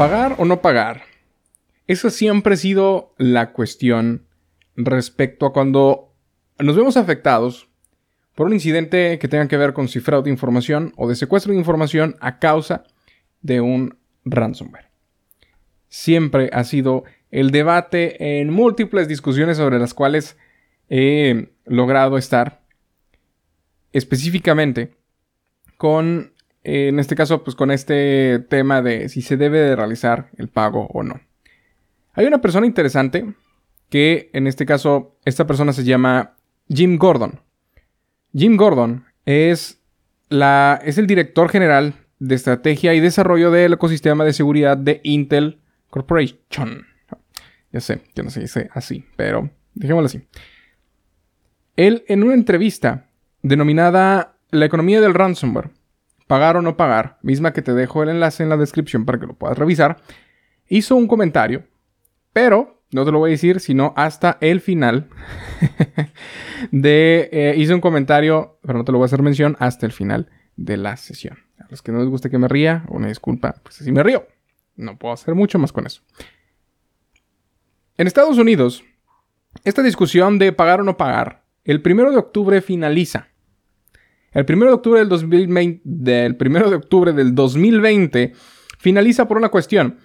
¿Pagar o no pagar? Esa siempre ha sido la cuestión respecto a cuando nos vemos afectados por un incidente que tenga que ver con cifrado de información o de secuestro de información a causa de un ransomware. Siempre ha sido el debate en múltiples discusiones sobre las cuales he logrado estar específicamente con, en este caso, pues con este tema de si se debe de realizar el pago o no. Hay una persona interesante que en este caso, esta persona se llama Jim Gordon. Jim Gordon es, la, es el director general de estrategia y desarrollo del ecosistema de seguridad de Intel Corporation. Ya sé, yo no se dice así, pero dejémoslo así. Él, en una entrevista denominada La economía del ransomware, pagar o no pagar, misma que te dejo el enlace en la descripción para que lo puedas revisar, hizo un comentario, pero no te lo voy a decir, sino hasta el final de... Eh, hizo un comentario, pero no te lo voy a hacer mención, hasta el final de la sesión. A los que no les guste que me ría, una disculpa, pues así me río. No puedo hacer mucho más con eso. En Estados Unidos, esta discusión de pagar o no pagar, el primero de octubre finaliza. El primero de octubre del 2020, del primero de octubre del 2020 finaliza por una cuestión.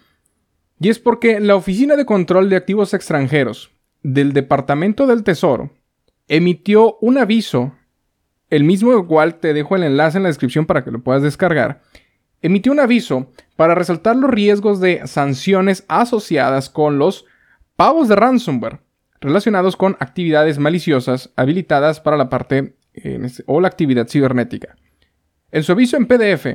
Y es porque la Oficina de Control de Activos Extranjeros del Departamento del Tesoro emitió un aviso, el mismo cual te dejo el enlace en la descripción para que lo puedas descargar, emitió un aviso para resaltar los riesgos de sanciones asociadas con los pagos de ransomware relacionados con actividades maliciosas habilitadas para la parte este, o la actividad cibernética. En su aviso en PDF,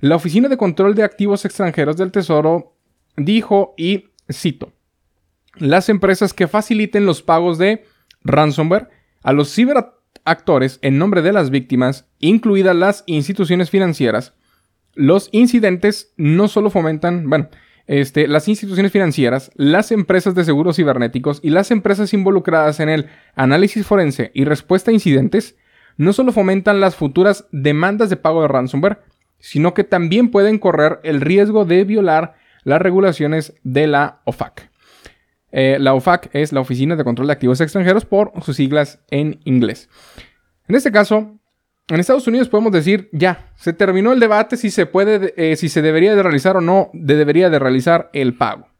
la Oficina de Control de Activos Extranjeros del Tesoro dijo, y cito, las empresas que faciliten los pagos de ransomware a los ciberactores en nombre de las víctimas, incluidas las instituciones financieras, los incidentes no solo fomentan, bueno, este, las instituciones financieras, las empresas de seguros cibernéticos y las empresas involucradas en el análisis forense y respuesta a incidentes, no solo fomentan las futuras demandas de pago de ransomware, sino que también pueden correr el riesgo de violar las regulaciones de la OFAC. Eh, la OFAC es la Oficina de Control de Activos Extranjeros por sus siglas en inglés. En este caso, en Estados Unidos podemos decir ya, se terminó el debate si se puede, eh, si se debería de realizar o no debería de realizar el pago.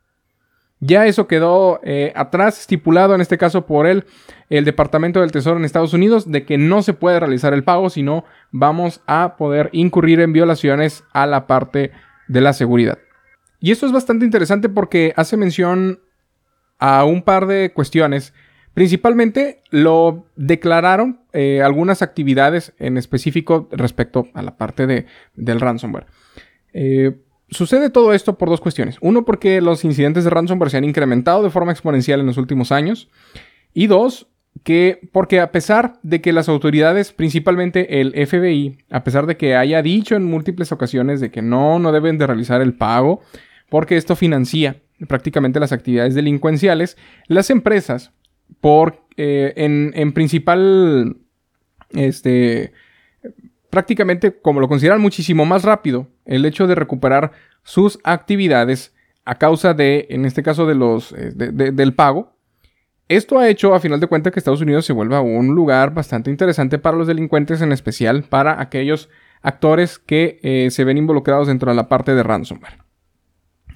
Ya eso quedó eh, atrás, estipulado en este caso por el, el Departamento del Tesoro en Estados Unidos, de que no se puede realizar el pago, sino vamos a poder incurrir en violaciones a la parte de la seguridad. Y esto es bastante interesante porque hace mención a un par de cuestiones. Principalmente lo declararon eh, algunas actividades en específico respecto a la parte de, del ransomware. Eh, sucede todo esto por dos cuestiones. Uno, porque los incidentes de ransomware se han incrementado de forma exponencial en los últimos años. Y dos, que porque a pesar de que las autoridades, principalmente el FBI, a pesar de que haya dicho en múltiples ocasiones de que no, no deben de realizar el pago, porque esto financia prácticamente las actividades delincuenciales. Las empresas, por, eh, en, principal, este, prácticamente como lo consideran muchísimo más rápido, el hecho de recuperar sus actividades a causa de, en este caso, de los, eh, del pago. Esto ha hecho, a final de cuentas, que Estados Unidos se vuelva un lugar bastante interesante para los delincuentes, en especial para aquellos actores que eh, se ven involucrados dentro de la parte de ransomware.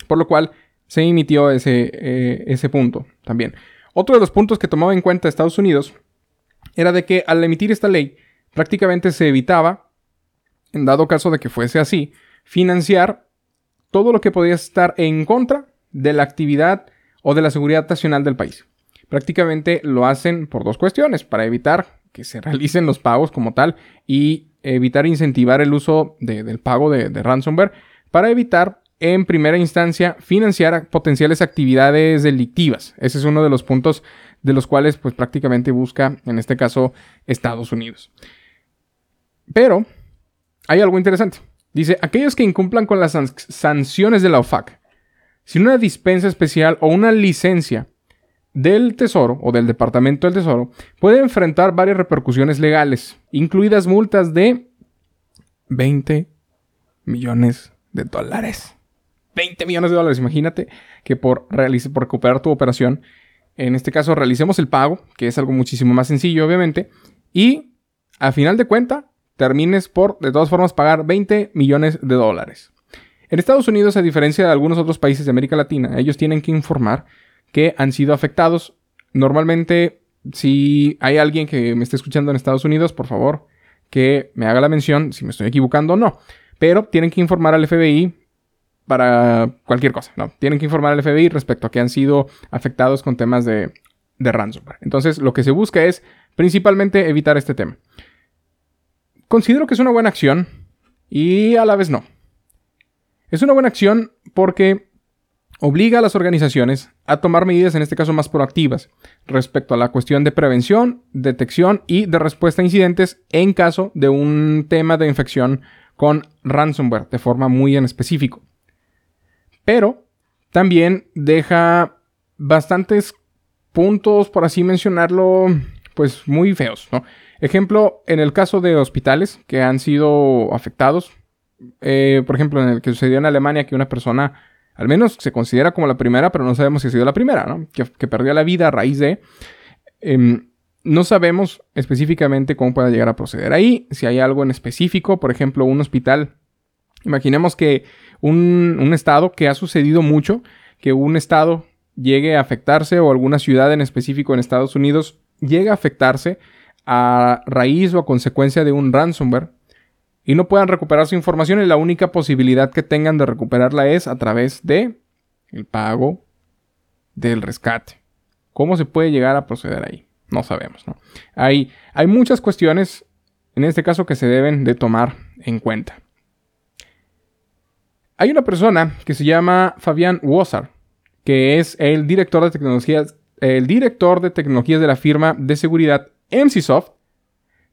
Por lo cual se emitió ese, eh, ese punto también. Otro de los puntos que tomaba en cuenta Estados Unidos era de que al emitir esta ley prácticamente se evitaba, en dado caso de que fuese así, financiar todo lo que podía estar en contra de la actividad o de la seguridad nacional del país. Prácticamente lo hacen por dos cuestiones, para evitar que se realicen los pagos como tal y evitar incentivar el uso del pago de, de ransomware, para evitar en primera instancia financiar potenciales actividades delictivas. Ese es uno de los puntos de los cuales pues prácticamente busca en este caso Estados Unidos. Pero hay algo interesante. Dice, aquellos que incumplan con las sanciones de la OFAC, sin una dispensa especial o una licencia del Tesoro o del Departamento del Tesoro, pueden enfrentar varias repercusiones legales, incluidas multas de 20 millones de dólares. 20 millones de dólares. Imagínate que por, por recuperar tu operación, en este caso realicemos el pago, que es algo muchísimo más sencillo, obviamente, y a final de cuenta termines por, de todas formas, pagar 20 millones de dólares. En Estados Unidos, a diferencia de algunos otros países de América Latina, ellos tienen que informar que han sido afectados. Normalmente, si hay alguien que me esté escuchando en Estados Unidos, por favor, que me haga la mención si me estoy equivocando o no. Pero tienen que informar al FBI para cualquier cosa, ¿no? Tienen que informar al FBI respecto a que han sido afectados con temas de, de ransomware. Entonces, lo que se busca es principalmente evitar este tema. Considero que es una buena acción y a la vez no. Es una buena acción porque obliga a las organizaciones a tomar medidas, en este caso más proactivas, respecto a la cuestión de prevención, detección y de respuesta a incidentes en caso de un tema de infección con ransomware de forma muy en específico. Pero también deja bastantes puntos, por así mencionarlo, pues muy feos, Ejemplo, en el caso de hospitales que han sido afectados, eh, por ejemplo, en el que sucedió en Alemania que una persona, al menos se considera como la primera, pero no sabemos si ha sido la primera, ¿no? Que, perdió la vida a raíz de... Em, no sabemos específicamente cómo pueda llegar a proceder ahí, si hay algo en específico, por ejemplo, un hospital. Imaginemos que un, un estado que ha sucedido mucho, que un estado llegue a afectarse o alguna ciudad en específico en Estados Unidos llegue a afectarse a raíz o a consecuencia de un ransomware y no puedan recuperar su información y la única posibilidad que tengan de recuperarla es a través de el pago del rescate. ¿Cómo se puede llegar a proceder ahí? No sabemos, ¿no? Hay, hay muchas cuestiones en este caso que se deben de tomar en cuenta. Hay una persona que se llama Fabián Wozar, que es el director de tecnologías, el director de tecnologías de la firma de seguridad MCsoft,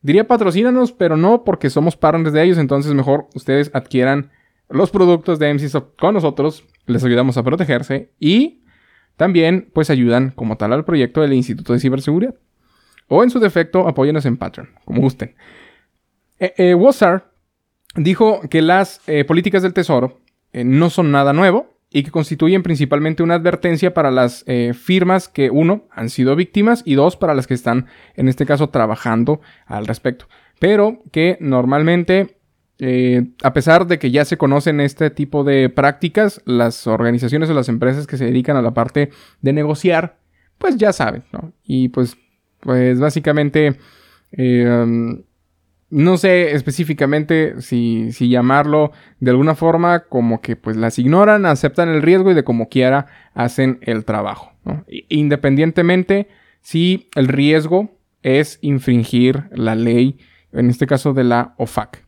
Diría patrocínanos, pero no porque somos partners de ellos, entonces mejor ustedes adquieran los productos de MCsoft con nosotros, les ayudamos a protegerse y también pues ayudan como tal al proyecto del Instituto de Ciberseguridad. O en su defecto, apóyenos en Patreon, como gusten. Eh, eh dijo que las eh, políticas del Tesoro eh, no son nada nuevo, y que constituyen principalmente una advertencia para las eh, firmas que, uno, han sido víctimas y dos, para las que están, en este caso, trabajando al respecto. Pero que normalmente, eh, a pesar de que ya se conocen este tipo de prácticas, las organizaciones o las empresas que se dedican a la parte de negociar, pues ya saben, ¿no? Y pues, pues básicamente... Eh, no sé específicamente si, si, llamarlo de alguna forma como que pues las ignoran, aceptan el riesgo y de como quiera hacen el trabajo. Independientemente si el riesgo es infringir la ley, en este caso de la OFAC.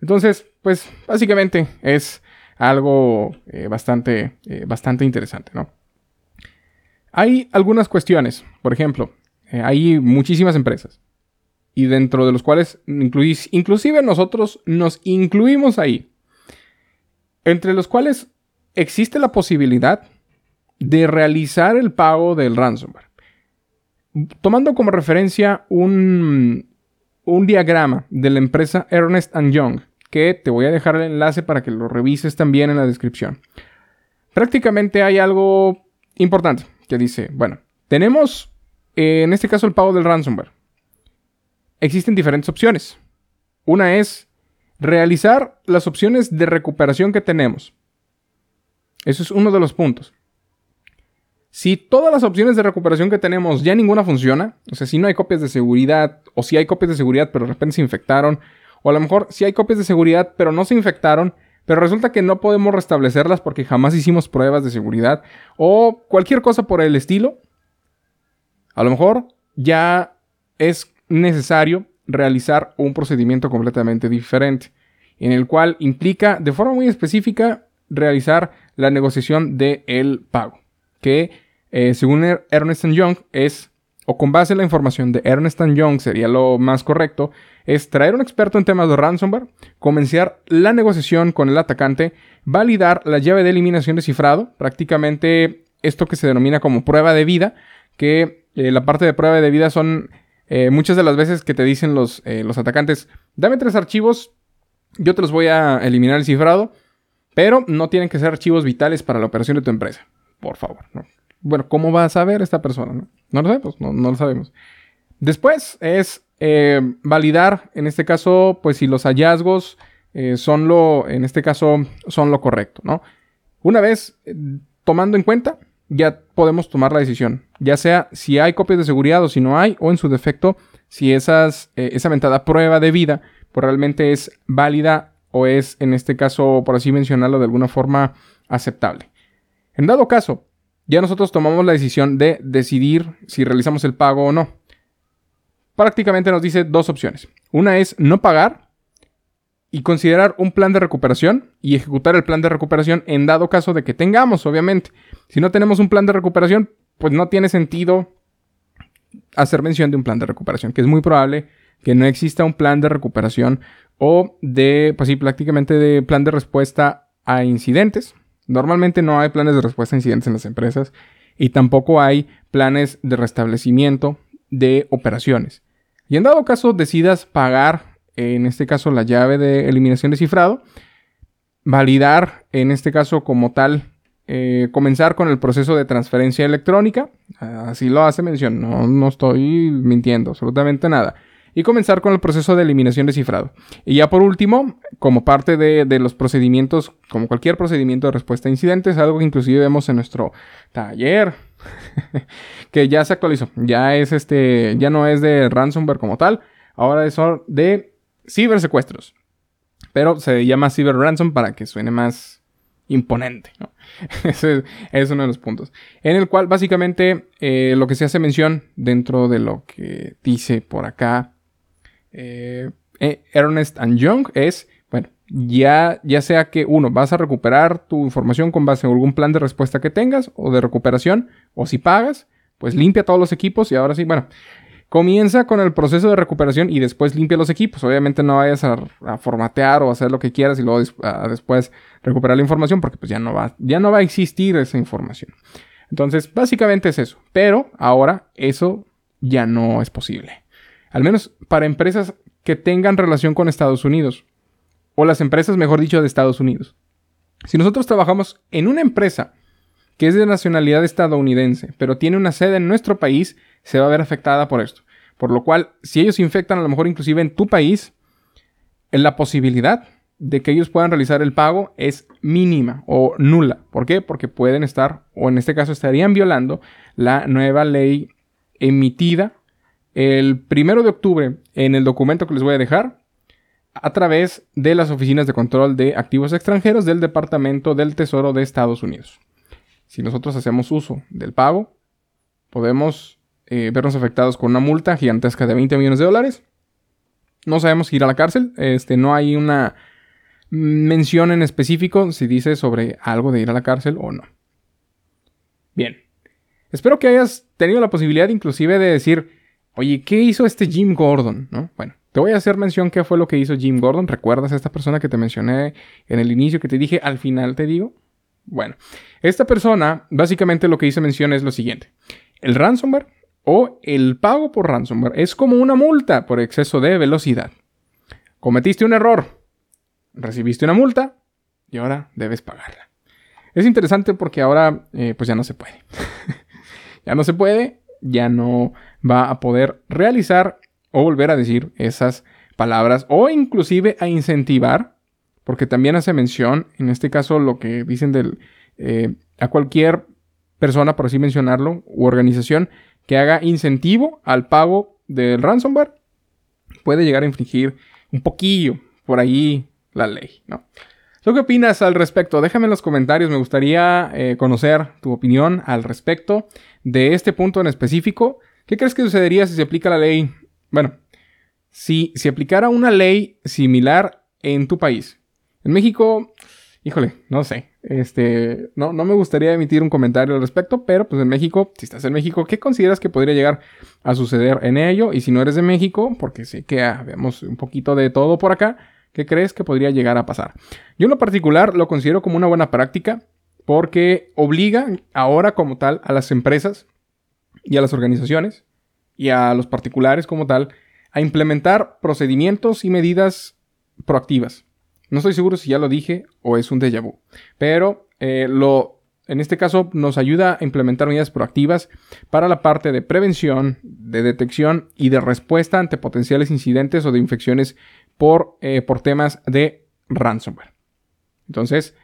Entonces, pues básicamente es algo eh, bastante, eh, bastante interesante. Hay algunas cuestiones, por ejemplo, eh, hay muchísimas empresas y dentro de los cuales inclusive nosotros nos incluimos ahí, entre los cuales existe la posibilidad de realizar el pago del ransomware. Tomando como referencia un, un diagrama de la empresa Ernest Young, que te voy a dejar el enlace para que lo revises también en la descripción. Prácticamente hay algo importante que dice, bueno, tenemos eh, en este caso el pago del ransomware existen diferentes opciones. Una es realizar las opciones de recuperación que tenemos. Eso es uno de los puntos. Si todas las opciones de recuperación que tenemos ya ninguna funciona, o sea, si no hay copias de seguridad, o si hay copias de seguridad pero de repente se infectaron, o a lo mejor si hay copias de seguridad pero no se infectaron, pero resulta que no podemos restablecerlas porque jamás hicimos pruebas de seguridad, o cualquier cosa por el estilo, a lo mejor ya es necesario realizar un procedimiento completamente diferente, en el cual implica de forma muy específica realizar la negociación del pago, que eh, según er-, Ernest Young es, o con base en la información de Ernest Young sería lo más correcto, es traer un experto en temas de ransomware, comenzar la negociación con el atacante, validar la llave de eliminación de cifrado, prácticamente esto que se denomina como prueba de vida, que eh, la parte de prueba de vida son eh, muchas de las veces que te dicen eh, los, atacantes, dame tres archivos, yo te los voy a eliminar el cifrado, Pero no tienen que ser archivos vitales para la operación de tu empresa. Por favor. Bueno, ¿cómo va a saber esta persona? No, no lo sabemos, no, lo sabemos. Después es eh, validar, en este caso, pues si los hallazgos son lo, en este caso, son lo correcto, ¿no? Una vez tomando en cuenta, ya podemos tomar la decisión, ya sea si hay copias de seguridad o si no hay, o en su defecto, si esas, esa mentada prueba de vida pues realmente es válida o es, en este caso, por así mencionarlo, de alguna forma aceptable. En dado caso, ya nosotros tomamos la decisión de decidir si realizamos el pago o no. Prácticamente nos dice dos opciones. Una es no pagar y considerar un plan de recuperación y ejecutar el plan de recuperación en dado caso de que tengamos, obviamente. Si no tenemos un plan de recuperación, pues no tiene sentido hacer mención de un plan de recuperación, que es muy probable que no exista un plan de recuperación o de, pues sí, prácticamente de plan de respuesta a incidentes. Normalmente no hay planes de respuesta a incidentes en las empresas y tampoco hay planes de restablecimiento de operaciones. Y en dado caso decidas pagar, en este caso la llave de eliminación de cifrado, validar, en este caso como tal, eh, comenzar con el proceso de transferencia electrónica. Así lo hace mención, no, no estoy mintiendo, absolutamente nada y comenzar con el proceso de eliminación de cifrado. Y ya por último, como parte de, los procedimientos, como cualquier procedimiento de respuesta a incidentes, algo que inclusive vemos en nuestro taller, que ya se actualizó, ya es este, ya no es de ransomware como tal, ahora es de cibersecuestros. Pero se llama cyber ransom para que suene más imponente. Ese es uno de los puntos. En el cual básicamente eh, lo que se hace mención dentro de lo que dice por acá eh, eh, Ernest and Young es, bueno, ya, ya sea que uno, vas a recuperar tu información con base en algún plan de respuesta que tengas o de recuperación, o si pagas, pues limpia todos los equipos y ahora sí, bueno, comienza con el proceso de recuperación y después limpia los equipos. Obviamente no vayas a, formatear o hacer lo que quieras y luego después recuperar la información porque pues ya no, va, ya no va a existir esa información. Entonces, básicamente es eso. Pero ahora eso ya no es posible. Al menos para empresas que tengan relación con Estados Unidos. O las empresas, mejor dicho, de Estados Unidos. Si nosotros trabajamos en una empresa que es de nacionalidad estadounidense, pero tiene una sede en nuestro país, se va a ver afectada por esto. Por lo cual, si ellos infectan a lo mejor inclusive en tu país, la posibilidad de que ellos puedan realizar el pago es mínima o nula. ¿Por qué? Porque pueden estar, o en este caso estarían violando la nueva ley emitida el primero de octubre en el documento que les voy a dejar a través de las oficinas de control de activos extranjeros del Departamento del Tesoro de Estados Unidos. Si nosotros hacemos uso del pago, podemos eh, vernos afectados con una multa gigantesca de 20 millones de dólares. No sabemos ir a la cárcel. Este, no hay una mención en específico si dice sobre algo de ir a la cárcel o no. Bien. Espero que hayas tenido la posibilidad inclusive de decir, Oye, ¿qué hizo este Jim Gordon? ¿No? Bueno, te voy a hacer mención qué fue lo que hizo Jim Gordon. ¿Recuerdas a esta persona que te mencioné en el inicio que te dije al final te digo? Bueno, esta persona básicamente lo que hizo mención es lo siguiente. El ransomware o el pago por ransomware es como una multa por exceso de velocidad. Cometiste un error, recibiste una multa y ahora debes pagarla. Es interesante porque ahora eh, pues ya no se puede. ya no se puede ya no va a poder realizar o volver a decir esas palabras o inclusive a incentivar, porque también hace mención, en este caso lo que dicen del, eh, a cualquier persona, por así mencionarlo, u organización que haga incentivo al pago del ransomware, puede llegar a infringir un poquillo por ahí la ley, ¿no? ¿Tú qué opinas al respecto? Déjame en los comentarios, me gustaría eh, conocer tu opinión al respecto de este punto en específico. ¿Qué crees que sucedería si se aplica la ley? Bueno, si se aplicara una ley similar en tu país. En México, híjole, no sé. Este, no, no me gustaría emitir un comentario al respecto, pero pues en México, si estás en México, ¿qué consideras que podría llegar a suceder en ello? Y si no eres de México, porque sé que ah, vemos un poquito de todo por acá, ¿Qué crees que podría llegar a pasar? Yo en lo particular lo considero como una buena práctica porque obliga ahora como tal a las empresas y a las organizaciones y a los particulares como tal a implementar procedimientos y medidas proactivas. No estoy seguro si ya lo dije o es un déjà vu. Pero eh, lo, en este caso nos ayuda a implementar medidas proactivas para la parte de prevención, de detección y de respuesta ante potenciales incidentes o de infecciones por, eh, por temas de ransomware. Entonces,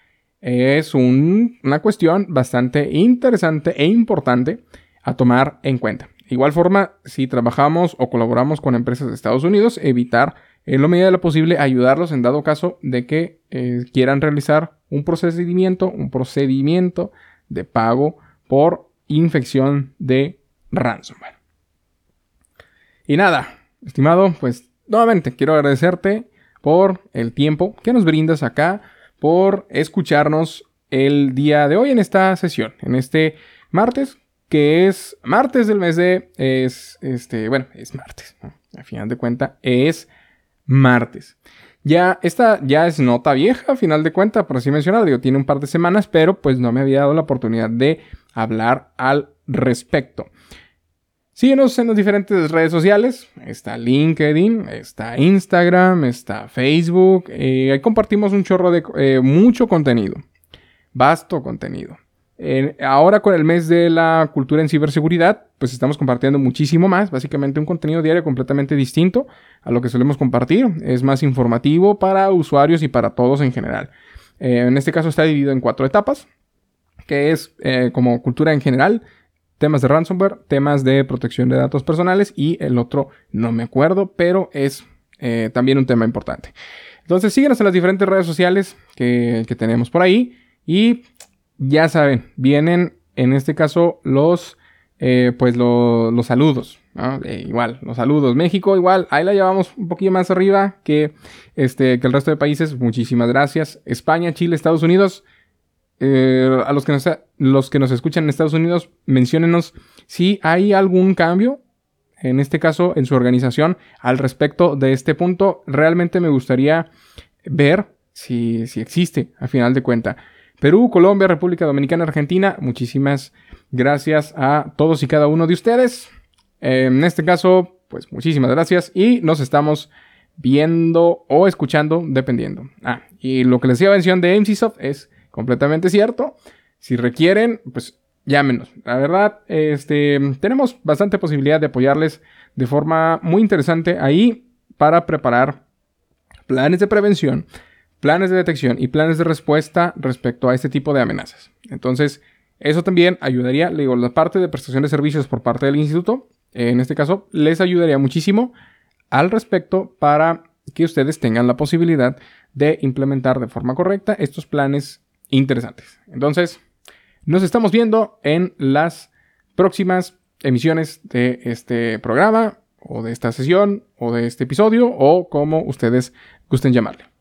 es una cuestión bastante interesante e importante a tomar en cuenta. De igual forma, si trabajamos o colaboramos con empresas de Estados Unidos, evitar en lo medida de lo posible ayudarlos en dado caso de que eh, quieran realizar un procedimiento, un procedimiento de pago por infección de ransomware. Y nada, estimado, pues nuevamente quiero agradecerte por el tiempo que nos brindas acá, por escucharnos el día de hoy en esta sesión, en este martes, que es martes del mes de, es, este, bueno, es martes, a final de cuenta, es martes. Ya, esta ya es nota vieja, a final de cuenta, por así mencionar, digo, tiene un par de semanas, pero pues no me había dado la oportunidad de hablar al respecto. Síguenos en las diferentes redes sociales. Está LinkedIn, está Instagram, está Facebook. Eh, ahí compartimos un chorro de eh, mucho contenido. Vasto contenido. Ahora con el mes de la cultura en ciberseguridad, pues estamos compartiendo muchísimo más. Básicamente un contenido diario completamente distinto a lo que solemos compartir. Es más informativo para usuarios y para todos en general. Eh, en este caso está dividido en cuatro etapas, que es como cultura en general, temas de ransomware, temas de protección de datos personales y el otro no me acuerdo, pero es eh, también un tema importante. Entonces síguenos en las diferentes redes sociales que, tenemos por ahí y ya saben, vienen en este caso los, eh, pues los saludos. igual, los saludos. México, igual, ahí la llevamos un poquito más arriba que, este, que el resto de países. Muchísimas gracias. España, Chile, Estados Unidos. Eh, a los que, nos, los que nos escuchan en Estados Unidos, menciónenos si hay algún cambio, en este caso en su organización, al respecto de este punto. Realmente me gustaría ver si, si existe, a final de cuenta. Perú, Colombia, República Dominicana, Argentina, muchísimas gracias a todos y cada uno de ustedes. En este caso, pues muchísimas gracias y nos estamos viendo o escuchando dependiendo. Ah, y lo que les decía mención de MCSoft es completamente cierto. Si requieren, pues llámenos. La verdad, este, tenemos bastante posibilidad de apoyarles de forma muy interesante ahí para preparar planes de prevención, planes de detección y planes de respuesta respecto a este tipo de amenazas. Entonces, eso también ayudaría, le digo, la parte de prestación de servicios por parte del instituto, en este caso, les ayudaría muchísimo al respecto para que ustedes tengan la posibilidad de implementar de forma correcta estos planes interesantes. Entonces, nos estamos viendo en las próximas emisiones de este programa o de esta sesión o de este episodio o como ustedes gusten llamarle.